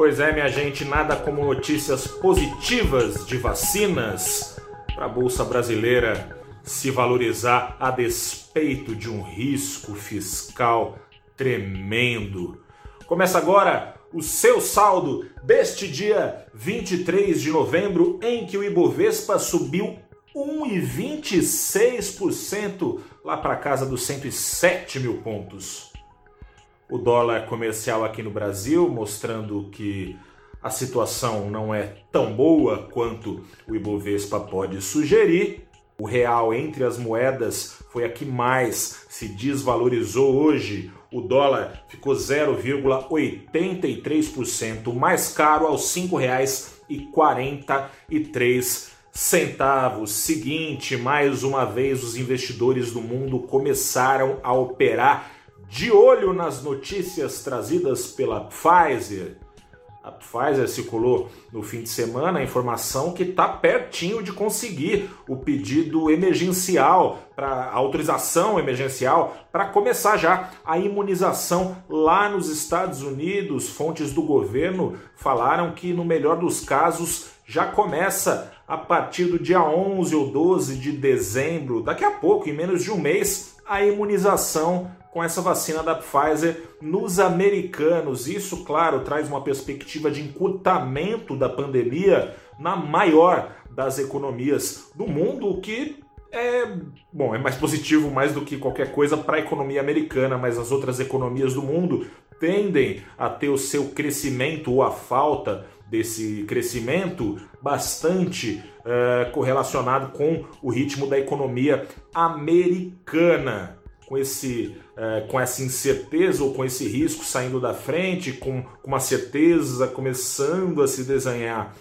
Pois é, minha gente, nada como notícias positivas de vacinas para a Bolsa Brasileira se valorizar a despeito de um risco fiscal tremendo. Começa agora o seu saldo deste dia 23 de novembro, em que o Ibovespa subiu 1,26% lá para casa dos 107 mil pontos. O dólar comercial aqui no Brasil mostrando que a situação não é tão boa quanto o Ibovespa pode sugerir. O real entre as moedas foi a que mais se desvalorizou hoje. O dólar ficou 0,83% mais caro aos R$ 5,43 centavos. Seguinte, mais uma vez os investidores do mundo começaram a operar de olho nas notícias trazidas pela Pfizer. A Pfizer circulou no fim de semana a informação que está pertinho de conseguir o pedido emergencial, para autorização emergencial, para começar já a imunização lá nos Estados Unidos. Fontes do governo falaram que, no melhor dos casos, já começa a partir do dia 11 ou 12 de dezembro, daqui a pouco, em menos de um mês, a imunização com essa vacina da Pfizer nos americanos. Isso, claro, traz uma perspectiva de encurtamento da pandemia na maior das economias do mundo, o que é bom, é mais positivo mais do que qualquer coisa para a economia americana, mas as outras economias do mundo tendem a ter o seu crescimento ou a falta desse crescimento bastante é, correlacionado com o ritmo da economia americana. Com, esse, é, com essa incerteza ou com esse risco saindo da frente, com, com uma certeza começando a se desenhar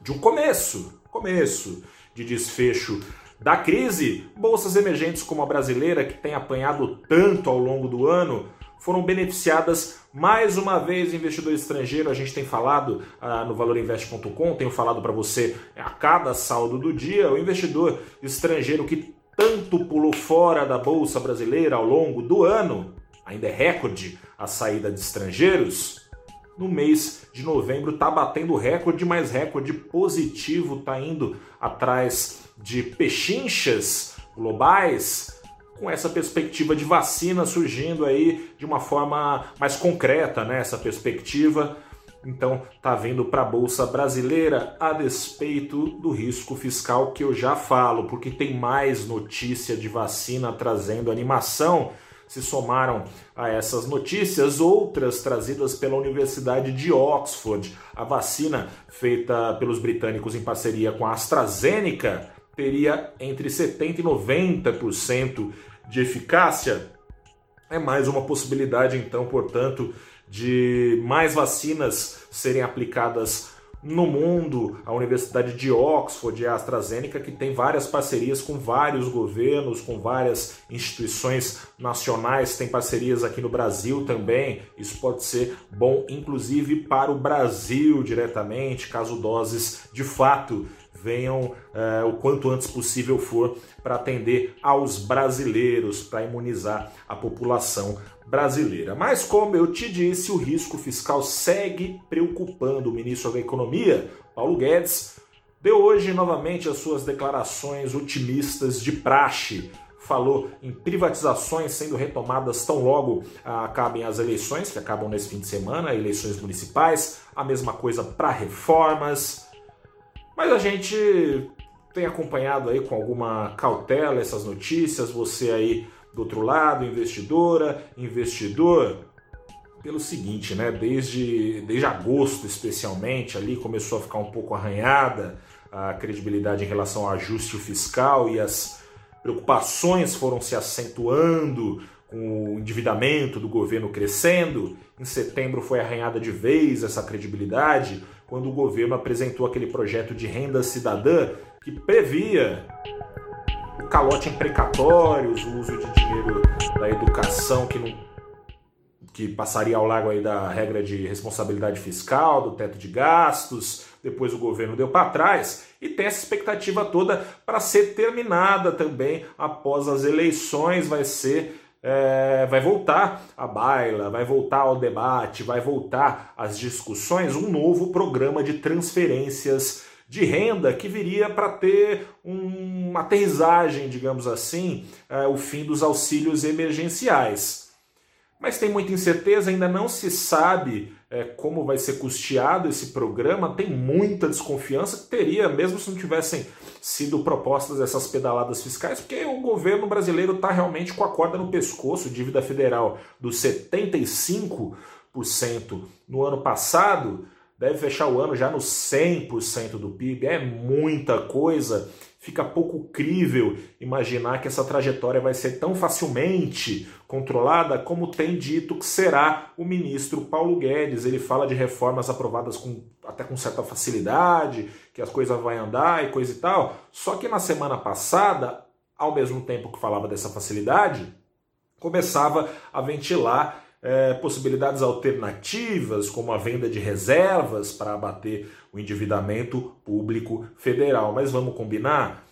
de um começo, começo de desfecho da crise, bolsas emergentes como a brasileira, que tem apanhado tanto ao longo do ano, foram beneficiadas mais uma vez investidor estrangeiro. A gente tem falado ah, no valorinvest.com, tenho falado para você a cada saldo do dia, o investidor estrangeiro que tanto pulou fora da bolsa brasileira ao longo do ano, ainda é recorde a saída de estrangeiros. No mês de novembro está batendo recorde, mas recorde positivo, está indo atrás de pechinchas globais com essa perspectiva de vacina surgindo aí de uma forma mais concreta, né? Essa perspectiva. Então, tá vindo para a bolsa brasileira a despeito do risco fiscal que eu já falo, porque tem mais notícia de vacina trazendo animação. Se somaram a essas notícias outras trazidas pela Universidade de Oxford. A vacina feita pelos britânicos em parceria com a AstraZeneca teria entre 70% e 90% de eficácia, é mais uma possibilidade, então, portanto, de mais vacinas serem aplicadas no mundo. A Universidade de Oxford e a AstraZeneca, que tem várias parcerias com vários governos, com várias instituições nacionais, tem parcerias aqui no Brasil também. Isso pode ser bom, inclusive, para o Brasil diretamente, caso doses de fato venham é, o quanto antes possível for para atender aos brasileiros, para imunizar a população brasileira. Mas, como eu te disse, o risco fiscal segue preocupando o ministro da Economia, Paulo Guedes, deu hoje novamente as suas declarações otimistas de praxe. Falou em privatizações sendo retomadas tão logo ah, acabem as eleições, que acabam nesse fim de semana, eleições municipais, a mesma coisa para reformas. Mas a gente tem acompanhado aí com alguma cautela essas notícias, você aí do outro lado, investidora, investidor, pelo seguinte, né? Desde, desde agosto, especialmente, ali começou a ficar um pouco arranhada a credibilidade em relação ao ajuste fiscal e as preocupações foram se acentuando com o endividamento do governo crescendo. Em setembro foi arranhada de vez essa credibilidade quando o governo apresentou aquele projeto de renda cidadã que previa o calote em precatórios, o uso de dinheiro da educação que não que passaria ao largo aí da regra de responsabilidade fiscal, do teto de gastos, depois o governo deu para trás e tem essa expectativa toda para ser terminada também após as eleições, vai ser é, vai voltar a baila, vai voltar ao debate, vai voltar às discussões um novo programa de transferências de renda que viria para ter um, uma aterrissagem, digamos assim, é, o fim dos auxílios emergenciais. Mas tem muita incerteza, ainda não se sabe é, como vai ser custeado esse programa, tem muita desconfiança que teria, mesmo se não tivessem sido propostas essas pedaladas fiscais, porque o governo brasileiro está realmente com a corda no pescoço, dívida federal dos 75% no ano passado, deve fechar o ano já no 100% do PIB, é muita coisa. Fica pouco crível imaginar que essa trajetória vai ser tão facilmente controlada como tem dito que será o ministro Paulo Guedes. Ele fala de reformas aprovadas com, até com certa facilidade, que as coisas vão andar e coisa e tal. Só que na semana passada, ao mesmo tempo que falava dessa facilidade, começava a ventilar é, possibilidades alternativas, como a venda de reservas para abater o endividamento público federal. Mas vamos combinar?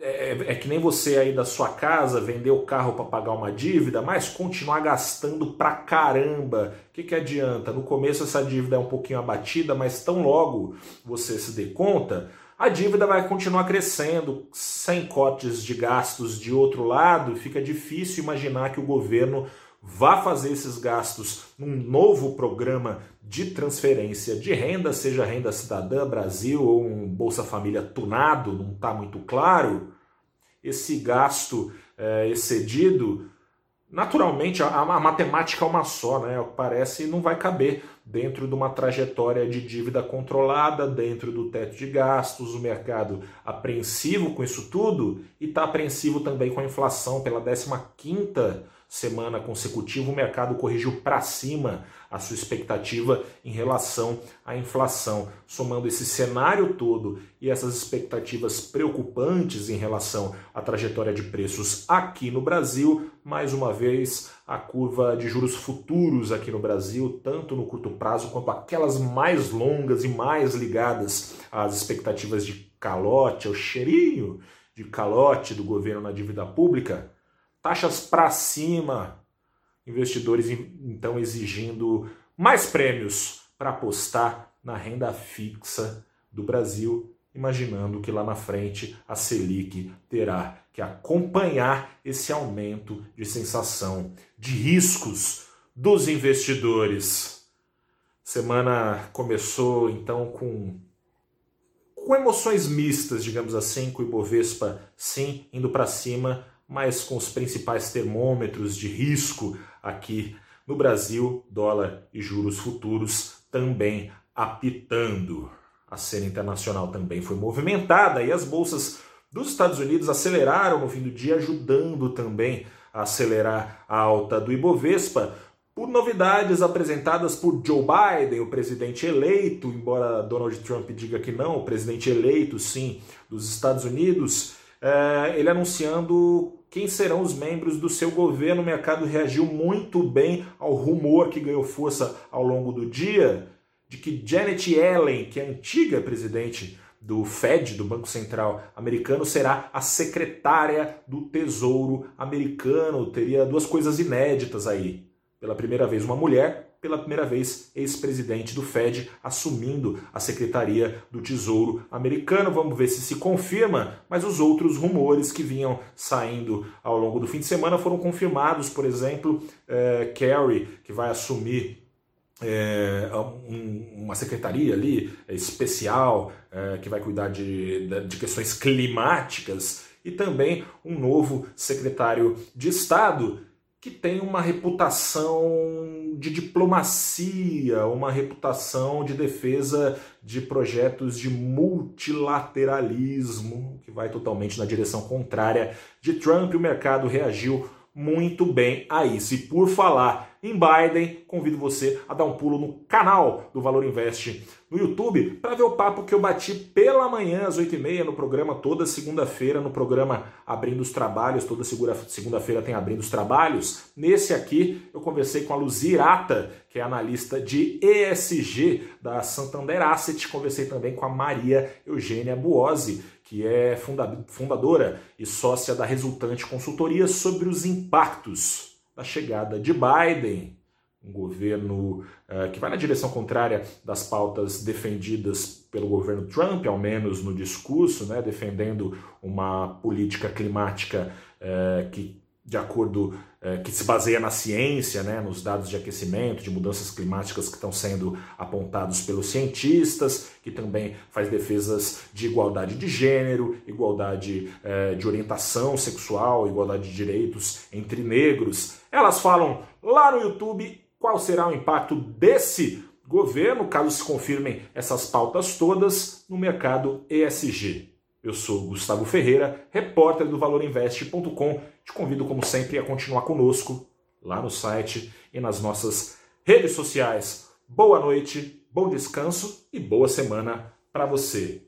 É, é, é que nem você aí da sua casa vender o carro para pagar uma dívida, mas continuar gastando pra caramba. O que, que adianta? No começo essa dívida é um pouquinho abatida, mas tão logo você se dê conta, a dívida vai continuar crescendo, sem cortes de gastos de outro lado, fica difícil imaginar que o governo vá fazer esses gastos num novo programa de transferência de renda, seja renda cidadã Brasil ou um Bolsa Família tunado, não está muito claro, esse gasto é, excedido, naturalmente a, a, matemática é uma só, né? O que parece não vai caber dentro de uma trajetória de dívida controlada, dentro do teto de gastos, o mercado apreensivo com isso tudo e está apreensivo também com a inflação pela 15 quinta semana consecutiva, o mercado corrigiu para cima a sua expectativa em relação à inflação. Somando esse cenário todo e essas expectativas preocupantes em relação à trajetória de preços aqui no Brasil, mais uma vez a curva de juros futuros aqui no Brasil, tanto no curto prazo quanto aquelas mais longas e mais ligadas às expectativas de calote, ao cheirinho de calote do governo na dívida pública, taxas para cima, investidores então exigindo mais prêmios para apostar na renda fixa do Brasil, imaginando que lá na frente a Selic terá que acompanhar esse aumento de sensação de riscos dos investidores. Semana começou então com com emoções mistas, digamos assim, com o Ibovespa sim indo para cima, mas com os principais termômetros de risco aqui no Brasil, dólar e juros futuros também apitando. A cena internacional também foi movimentada e as bolsas dos Estados Unidos aceleraram no fim do dia, ajudando também a acelerar a alta do Ibovespa, por novidades apresentadas por Joe Biden, o presidente eleito, embora Donald Trump diga que não, o presidente eleito, sim, dos Estados Unidos, é, ele anunciando quem serão os membros do seu governo. O mercado reagiu muito bem ao rumor que ganhou força ao longo do dia de que Janet Yellen, que é a antiga presidente do Fed, do Banco Central americano, será a secretária do Tesouro americano. Teria duas coisas inéditas aí. Pela primeira vez, uma mulher pela primeira vez, ex-presidente do Fed assumindo a Secretaria do Tesouro americano. Vamos ver se se confirma, mas os outros rumores que vinham saindo ao longo do fim de semana foram confirmados. Por exemplo, é, Kerry, que vai assumir é, um, uma secretaria ali é, especial é, que vai cuidar de, de questões climáticas e também um novo secretário de Estado que tem uma reputação de diplomacia, uma reputação de defesa de projetos de multilateralismo, que vai totalmente na direção contrária de Trump. O mercado reagiu muito bem a isso. E por falar em Biden, convido você a dar um pulo no canal do Valor Invest no YouTube para ver o papo que eu bati pela manhã às 8h30 no programa, toda segunda-feira, no programa Abrindo os Trabalhos, toda segunda-feira tem Abrindo os Trabalhos. Nesse aqui eu conversei com a Luzirata, que é analista de ESG da Santander Asset, conversei também com a Maria Eugênia Buozzi, que é fundadora e sócia da Resultante Consultoria sobre os impactos da chegada de Biden, um governo uh, que vai na direção contrária das pautas defendidas pelo governo Trump, ao menos no discurso, né, defendendo uma política climática uh, que de acordo é, que se baseia na ciência, né, nos dados de aquecimento, de mudanças climáticas que estão sendo apontados pelos cientistas, que também faz defesas de igualdade de gênero, igualdade é, de orientação sexual, igualdade de direitos entre negros. Elas falam lá no YouTube qual será o impacto desse governo, caso se confirmem essas pautas todas, no mercado ESG. Eu sou Gustavo Ferreira, repórter do valorinvest.com. Te convido, como sempre, a continuar conosco lá no site e nas nossas redes sociais. Boa noite, bom descanso e boa semana para você.